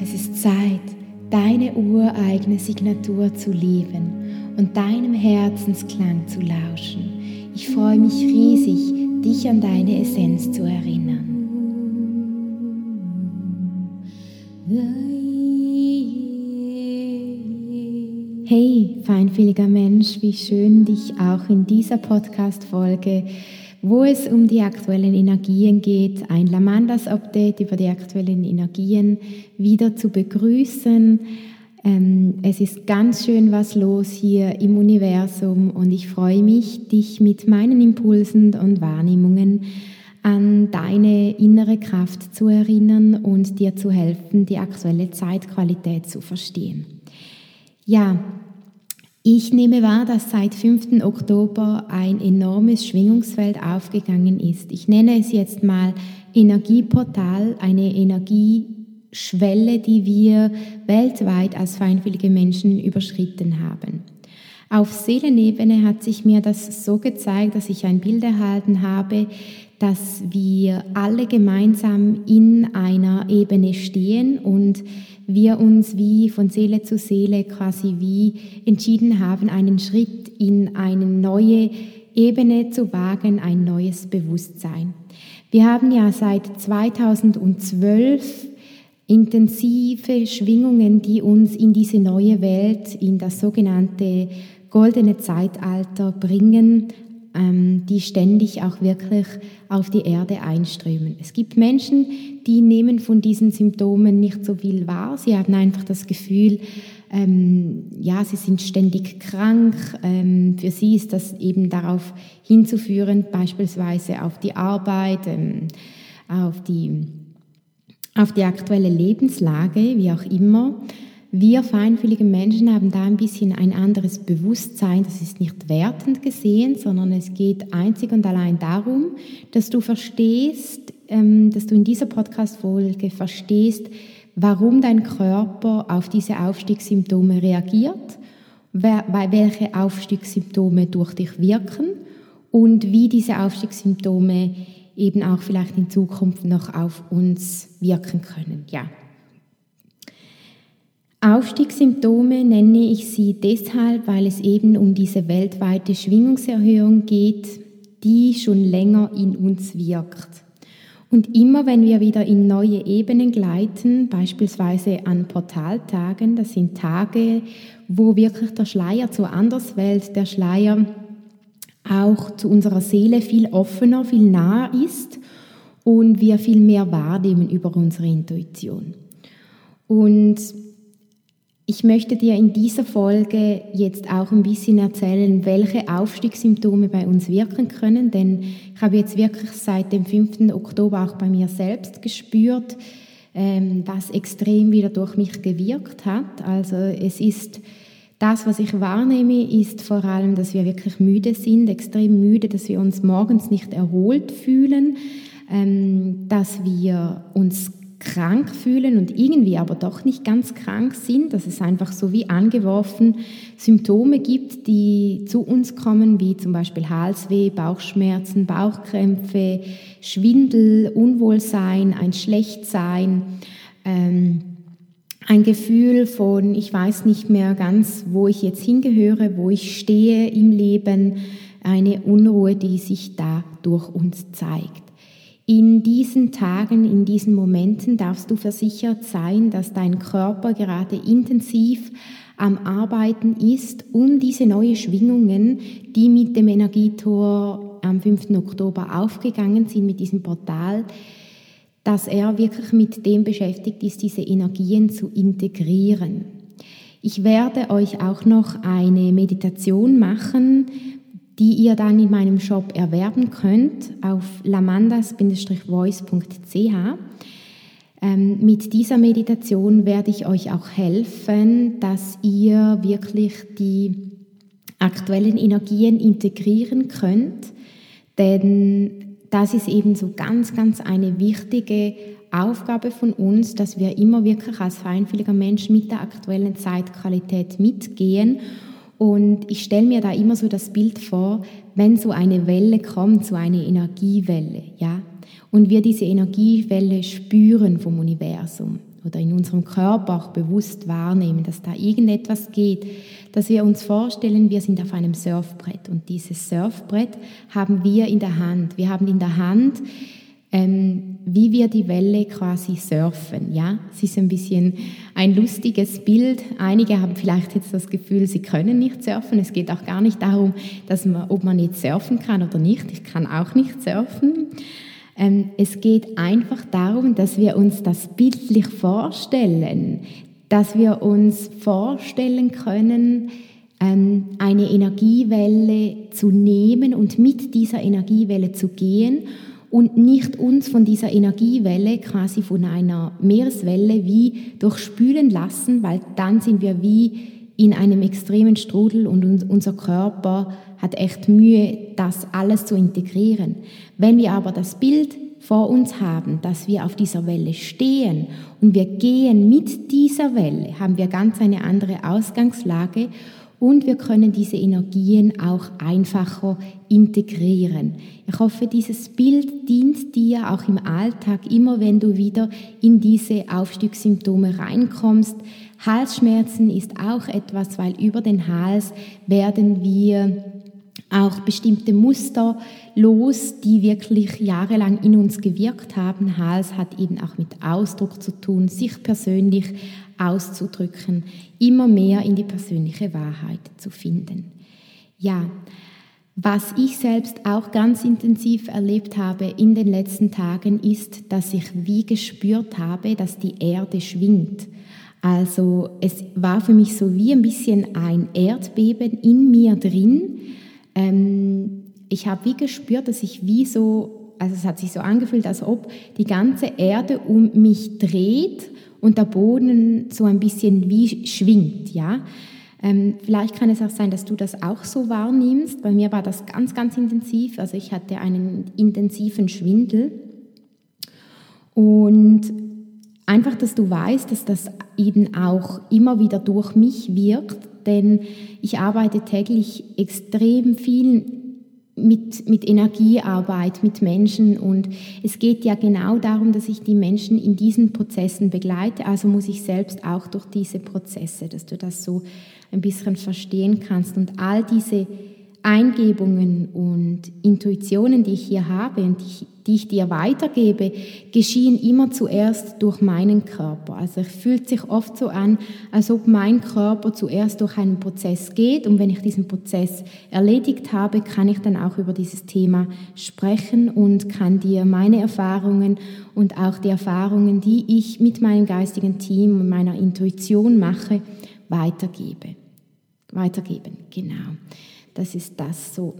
Es ist Zeit, deine ureigene Signatur zu leben und deinem Herzensklang zu lauschen. Ich freue mich riesig, dich an deine Essenz zu erinnern. Hey, feinfühliger Mensch, wie schön dich auch in dieser Podcast-Folge wo es um die aktuellen Energien geht, ein Lamandas-Update über die aktuellen Energien wieder zu begrüßen. Ähm, es ist ganz schön was los hier im Universum und ich freue mich, dich mit meinen Impulsen und Wahrnehmungen an deine innere Kraft zu erinnern und dir zu helfen, die aktuelle Zeitqualität zu verstehen. Ja, ich nehme wahr, dass seit 5. Oktober ein enormes Schwingungsfeld aufgegangen ist. Ich nenne es jetzt mal Energieportal, eine Energieschwelle, die wir weltweit als feinfühlige Menschen überschritten haben. Auf Seelenebene hat sich mir das so gezeigt, dass ich ein Bild erhalten habe, dass wir alle gemeinsam in einer Ebene stehen und wir uns wie von Seele zu Seele quasi wie entschieden haben, einen Schritt in eine neue Ebene zu wagen, ein neues Bewusstsein. Wir haben ja seit 2012 intensive Schwingungen, die uns in diese neue Welt, in das sogenannte goldene Zeitalter bringen, die ständig auch wirklich auf die Erde einströmen. Es gibt Menschen, die nehmen von diesen Symptomen nicht so viel wahr. Sie haben einfach das Gefühl, ähm, ja, sie sind ständig krank. Ähm, für sie ist das eben darauf hinzuführen, beispielsweise auf die Arbeit, ähm, auf, die, auf die aktuelle Lebenslage, wie auch immer. Wir feinfühlige Menschen haben da ein bisschen ein anderes Bewusstsein. Das ist nicht wertend gesehen, sondern es geht einzig und allein darum, dass du verstehst, ähm, dass du in dieser Podcast-Folge verstehst, warum dein Körper auf diese Aufstiegssymptome reagiert, welche Aufstiegssymptome durch dich wirken und wie diese Aufstiegssymptome eben auch vielleicht in Zukunft noch auf uns wirken können. Ja. Aufstiegssymptome nenne ich sie deshalb, weil es eben um diese weltweite Schwingungserhöhung geht, die schon länger in uns wirkt. Und immer wenn wir wieder in neue Ebenen gleiten, beispielsweise an Portaltagen, das sind Tage, wo wirklich der Schleier zur Anderswelt, der Schleier auch zu unserer Seele viel offener, viel naher ist und wir viel mehr wahrnehmen über unsere Intuition. Und ich möchte dir in dieser Folge jetzt auch ein bisschen erzählen, welche Aufstiegssymptome bei uns wirken können, denn ich habe jetzt wirklich seit dem 5. Oktober auch bei mir selbst gespürt, ähm, was extrem wieder durch mich gewirkt hat. Also es ist das, was ich wahrnehme, ist vor allem, dass wir wirklich müde sind, extrem müde, dass wir uns morgens nicht erholt fühlen, ähm, dass wir uns krank fühlen und irgendwie aber doch nicht ganz krank sind, dass es einfach so wie angeworfen Symptome gibt, die zu uns kommen, wie zum Beispiel Halsweh, Bauchschmerzen, Bauchkrämpfe, Schwindel, Unwohlsein, ein Schlechtsein, ähm, ein Gefühl von, ich weiß nicht mehr ganz, wo ich jetzt hingehöre, wo ich stehe im Leben, eine Unruhe, die sich da durch uns zeigt. In diesen Tagen, in diesen Momenten darfst du versichert sein, dass dein Körper gerade intensiv am Arbeiten ist, um diese neuen Schwingungen, die mit dem Energietor am 5. Oktober aufgegangen sind, mit diesem Portal, dass er wirklich mit dem beschäftigt ist, diese Energien zu integrieren. Ich werde euch auch noch eine Meditation machen, die ihr dann in meinem Shop erwerben könnt auf lamandas-voice.ch. Ähm, mit dieser Meditation werde ich euch auch helfen, dass ihr wirklich die aktuellen Energien integrieren könnt, denn das ist eben so ganz, ganz eine wichtige Aufgabe von uns, dass wir immer wirklich als feinfühliger Mensch mit der aktuellen Zeitqualität mitgehen und ich stelle mir da immer so das Bild vor, wenn so eine Welle kommt, so eine Energiewelle, ja, und wir diese Energiewelle spüren vom Universum, oder in unserem Körper auch bewusst wahrnehmen, dass da irgendetwas geht, dass wir uns vorstellen, wir sind auf einem Surfbrett und dieses Surfbrett haben wir in der Hand. Wir haben in der Hand, ähm, wie wir die Welle quasi surfen. Ja, es ist ein bisschen ein lustiges Bild. Einige haben vielleicht jetzt das Gefühl, sie können nicht surfen. Es geht auch gar nicht darum, dass man, ob man jetzt surfen kann oder nicht. Ich kann auch nicht surfen. Ähm, es geht einfach darum, dass wir uns das bildlich vorstellen, dass wir uns vorstellen können, ähm, eine Energiewelle zu nehmen und mit dieser Energiewelle zu gehen und nicht uns von dieser Energiewelle, quasi von einer Meereswelle, wie durchspülen lassen, weil dann sind wir wie in einem extremen Strudel und unser Körper hat echt Mühe, das alles zu integrieren. Wenn wir aber das Bild vor uns haben, dass wir auf dieser Welle stehen und wir gehen mit dieser Welle, haben wir ganz eine andere Ausgangslage und wir können diese Energien auch einfacher integrieren. Ich hoffe, dieses Bild dient dir auch im Alltag, immer wenn du wieder in diese Aufstiegssymptome reinkommst. Halsschmerzen ist auch etwas, weil über den Hals werden wir auch bestimmte Muster los, die wirklich jahrelang in uns gewirkt haben. Hals hat eben auch mit Ausdruck zu tun, sich persönlich auszudrücken, immer mehr in die persönliche Wahrheit zu finden. Ja, was ich selbst auch ganz intensiv erlebt habe in den letzten Tagen ist, dass ich wie gespürt habe, dass die Erde schwingt. Also es war für mich so wie ein bisschen ein Erdbeben in mir drin. Ähm, ich habe wie gespürt, dass ich wie so, also es hat sich so angefühlt, als ob die ganze Erde um mich dreht und der Boden so ein bisschen wie schwingt, ja. Ähm, vielleicht kann es auch sein, dass du das auch so wahrnimmst. Bei mir war das ganz, ganz intensiv. Also ich hatte einen intensiven Schwindel. Und einfach, dass du weißt, dass das eben auch immer wieder durch mich wirkt, denn ich arbeite täglich extrem viel mit, mit Energiearbeit, mit Menschen. Und es geht ja genau darum, dass ich die Menschen in diesen Prozessen begleite. Also muss ich selbst auch durch diese Prozesse, dass du das so ein bisschen verstehen kannst. Und all diese Eingebungen und Intuitionen, die ich hier habe und die, ich dir weitergebe, geschehen immer zuerst durch meinen Körper. Also es fühlt sich oft so an, als ob mein Körper zuerst durch einen Prozess geht und wenn ich diesen Prozess erledigt habe, kann ich dann auch über dieses Thema sprechen und kann dir meine Erfahrungen und auch die Erfahrungen, die ich mit meinem geistigen Team und meiner Intuition mache, weitergebe. Weitergeben, genau. Das ist das so.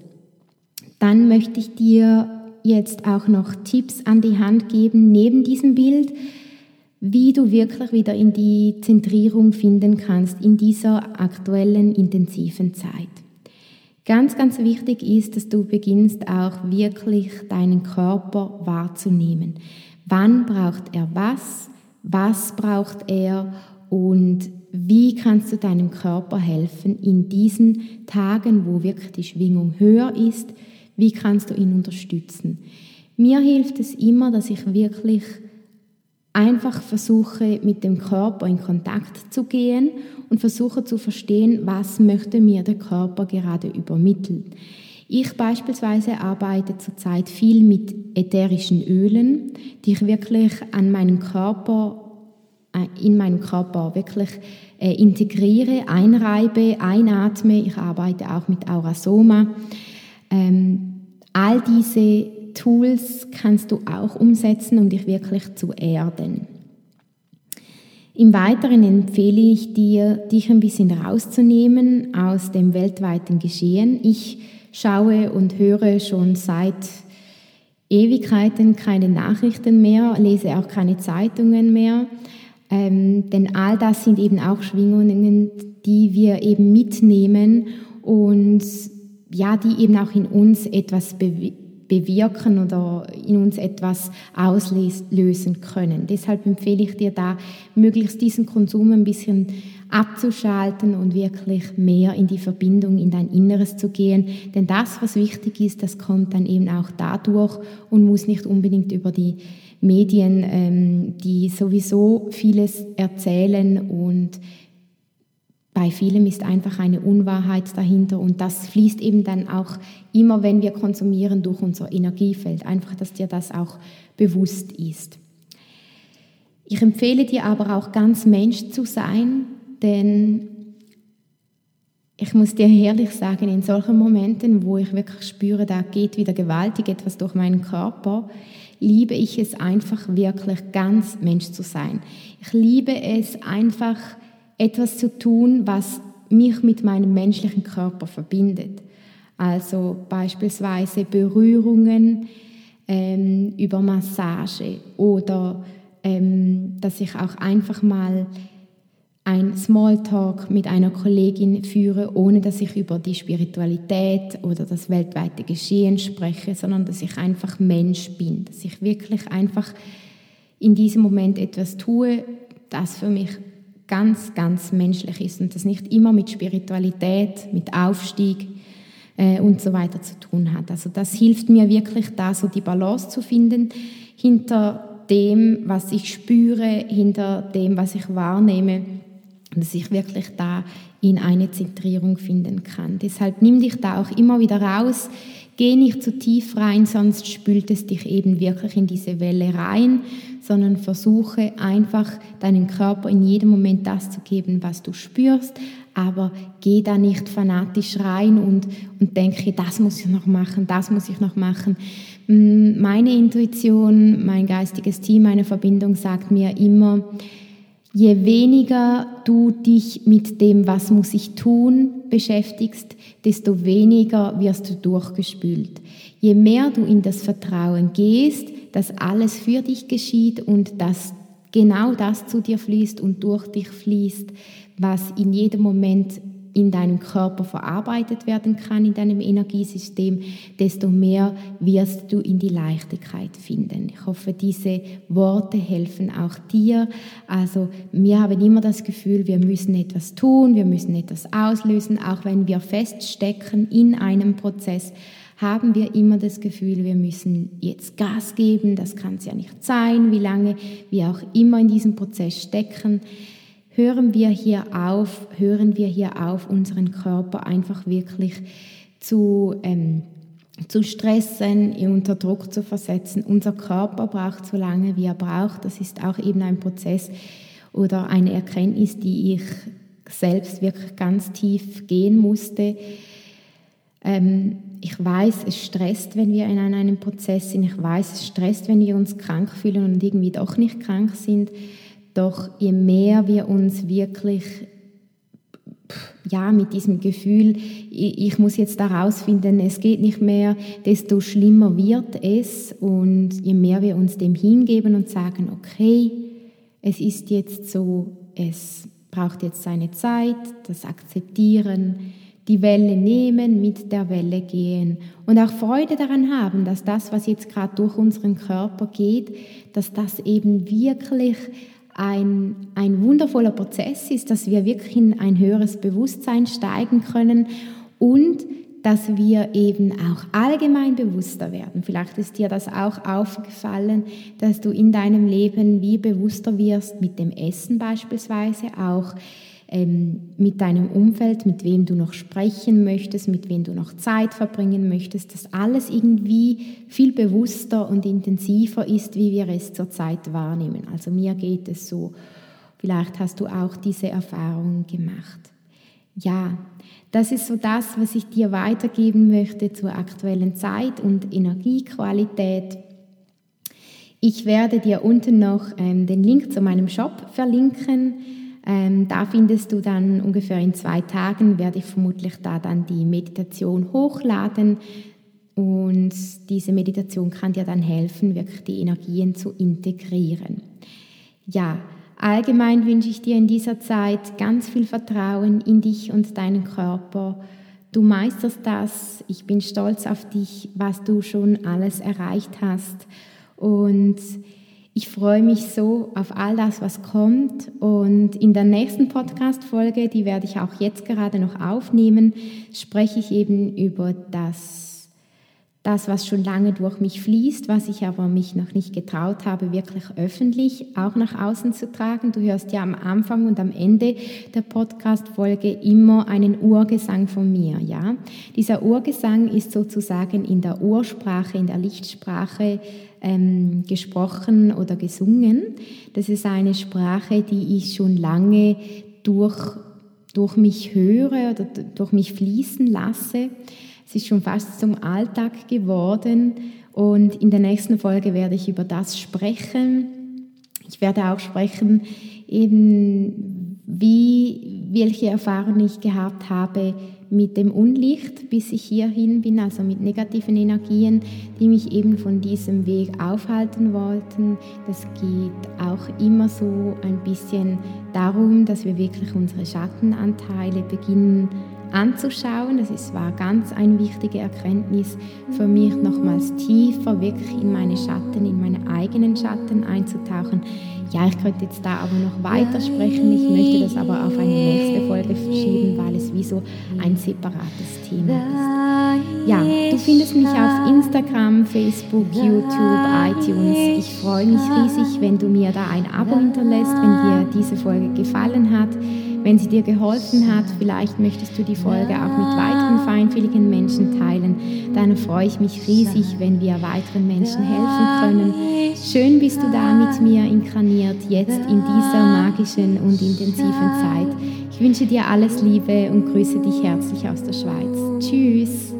Dann möchte ich dir jetzt auch noch Tipps an die Hand geben, neben diesem Bild, wie du wirklich wieder in die Zentrierung finden kannst in dieser aktuellen intensiven Zeit. Ganz, ganz wichtig ist, dass du beginnst auch wirklich deinen Körper wahrzunehmen. Wann braucht er was? Was braucht er? Und wie kannst du deinem Körper helfen in diesen Tagen, wo wirklich die Schwingung höher ist? Wie kannst du ihn unterstützen? Mir hilft es immer, dass ich wirklich einfach versuche, mit dem Körper in Kontakt zu gehen und versuche zu verstehen, was möchte mir der Körper gerade übermitteln. Ich beispielsweise arbeite zurzeit viel mit ätherischen Ölen, die ich wirklich an meinen Körper in meinem Körper wirklich äh, integriere, einreibe, einatme. Ich arbeite auch mit Aurasoma. Ähm, all diese Tools kannst du auch umsetzen, um dich wirklich zu erden. Im Weiteren empfehle ich dir, dich ein bisschen rauszunehmen aus dem weltweiten Geschehen. Ich schaue und höre schon seit Ewigkeiten keine Nachrichten mehr, lese auch keine Zeitungen mehr. Ähm, denn all das sind eben auch Schwingungen, die wir eben mitnehmen und ja, die eben auch in uns etwas bewirken oder in uns etwas auslösen können. Deshalb empfehle ich dir da, möglichst diesen Konsum ein bisschen abzuschalten und wirklich mehr in die Verbindung in dein Inneres zu gehen. Denn das, was wichtig ist, das kommt dann eben auch dadurch und muss nicht unbedingt über die Medien, ähm, die sowieso vieles erzählen und bei vielem ist einfach eine Unwahrheit dahinter und das fließt eben dann auch immer, wenn wir konsumieren, durch unser Energiefeld. Einfach, dass dir das auch bewusst ist. Ich empfehle dir aber auch ganz Mensch zu sein, denn ich muss dir ehrlich sagen, in solchen Momenten, wo ich wirklich spüre, da geht wieder gewaltig etwas durch meinen Körper, liebe ich es einfach wirklich ganz Mensch zu sein. Ich liebe es einfach, etwas zu tun, was mich mit meinem menschlichen Körper verbindet. Also beispielsweise Berührungen ähm, über Massage oder ähm, dass ich auch einfach mal ein Smalltalk mit einer Kollegin führe, ohne dass ich über die Spiritualität oder das weltweite Geschehen spreche, sondern dass ich einfach Mensch bin, dass ich wirklich einfach in diesem Moment etwas tue, das für mich ganz, ganz menschlich ist und das nicht immer mit Spiritualität, mit Aufstieg äh, und so weiter zu tun hat. Also das hilft mir wirklich da so die Balance zu finden hinter dem, was ich spüre, hinter dem, was ich wahrnehme, dass ich wirklich da in eine Zentrierung finden kann. Deshalb nimm dich da auch immer wieder raus, geh nicht zu tief rein, sonst spült es dich eben wirklich in diese Welle rein sondern versuche einfach deinem Körper in jedem Moment das zu geben, was du spürst, aber geh da nicht fanatisch rein und, und denke, das muss ich noch machen, das muss ich noch machen. Mm, meine Intuition, mein geistiges Team, meine Verbindung sagt mir immer, je weniger du dich mit dem, was muss ich tun, beschäftigst, desto weniger wirst du durchgespült. Je mehr du in das Vertrauen gehst, dass alles für dich geschieht und dass genau das zu dir fließt und durch dich fließt, was in jedem Moment in deinem Körper verarbeitet werden kann, in deinem Energiesystem, desto mehr wirst du in die Leichtigkeit finden. Ich hoffe, diese Worte helfen auch dir. Also wir haben immer das Gefühl, wir müssen etwas tun, wir müssen etwas auslösen, auch wenn wir feststecken in einem Prozess haben wir immer das Gefühl, wir müssen jetzt Gas geben, das kann es ja nicht sein, wie lange wir auch immer in diesem Prozess stecken. Hören wir hier auf, hören wir hier auf, unseren Körper einfach wirklich zu, ähm, zu stressen, unter Druck zu versetzen. Unser Körper braucht so lange, wie er braucht. Das ist auch eben ein Prozess oder eine Erkenntnis, die ich selbst wirklich ganz tief gehen musste. Ähm, ich weiß, es stresst, wenn wir in einem Prozess sind. Ich weiß, es stresst, wenn wir uns krank fühlen und irgendwie doch nicht krank sind. Doch je mehr wir uns wirklich ja, mit diesem Gefühl, ich muss jetzt da rausfinden, es geht nicht mehr, desto schlimmer wird es. Und je mehr wir uns dem hingeben und sagen, okay, es ist jetzt so, es braucht jetzt seine Zeit, das Akzeptieren, die Welle nehmen, mit der Welle gehen und auch Freude daran haben, dass das, was jetzt gerade durch unseren Körper geht, dass das eben wirklich ein, ein wundervoller Prozess ist, dass wir wirklich in ein höheres Bewusstsein steigen können und dass wir eben auch allgemein bewusster werden. Vielleicht ist dir das auch aufgefallen, dass du in deinem Leben wie bewusster wirst mit dem Essen beispielsweise, auch ähm, mit deinem Umfeld, mit wem du noch sprechen möchtest, mit wem du noch Zeit verbringen möchtest, dass alles irgendwie viel bewusster und intensiver ist, wie wir es zurzeit wahrnehmen. Also mir geht es so. Vielleicht hast du auch diese Erfahrung gemacht. Ja, das ist so das, was ich dir weitergeben möchte zur aktuellen Zeit und Energiequalität. Ich werde dir unten noch ähm, den Link zu meinem Shop verlinken. Ähm, da findest du dann ungefähr in zwei Tagen, werde ich vermutlich da dann die Meditation hochladen. Und diese Meditation kann dir dann helfen, wirklich die Energien zu integrieren. Ja, allgemein wünsche ich dir in dieser Zeit ganz viel Vertrauen in dich und deinen Körper. Du meisterst das. Ich bin stolz auf dich, was du schon alles erreicht hast. Und ich freue mich so auf all das, was kommt. Und in der nächsten Podcast-Folge, die werde ich auch jetzt gerade noch aufnehmen, spreche ich eben über das, das, was schon lange durch mich fließt, was ich aber mich noch nicht getraut habe, wirklich öffentlich auch nach außen zu tragen. Du hörst ja am Anfang und am Ende der Podcast-Folge immer einen Urgesang von mir, ja. Dieser Urgesang ist sozusagen in der Ursprache, in der Lichtsprache ähm, gesprochen oder gesungen. Das ist eine Sprache, die ich schon lange durch, durch mich höre oder durch mich fließen lasse. Es ist schon fast zum Alltag geworden und in der nächsten Folge werde ich über das sprechen. Ich werde auch sprechen, eben wie, welche Erfahrungen ich gehabt habe mit dem Unlicht, bis ich hierhin bin, also mit negativen Energien, die mich eben von diesem Weg aufhalten wollten. Das geht auch immer so ein bisschen darum, dass wir wirklich unsere Schattenanteile beginnen anzuschauen. Das ist, war ganz eine wichtige Erkenntnis für mich, nochmals tiefer wirklich in meine Schatten, in meine eigenen Schatten einzutauchen. Ja, ich könnte jetzt da aber noch weiter sprechen. Ich möchte das aber auf eine nächste Folge verschieben, weil es wie so ein separates Thema ist. Ja, du findest mich auf Instagram, Facebook, YouTube, iTunes. Ich freue mich riesig, wenn du mir da ein Abo hinterlässt, wenn dir diese Folge gefallen hat. Wenn sie dir geholfen hat, vielleicht möchtest du die Folge auch mit weiteren feinfühligen Menschen teilen. Dann freue ich mich riesig, wenn wir weiteren Menschen helfen können. Schön bist du da mit mir inkarniert, jetzt in dieser magischen und intensiven Zeit. Ich wünsche dir alles Liebe und grüße dich herzlich aus der Schweiz. Tschüss.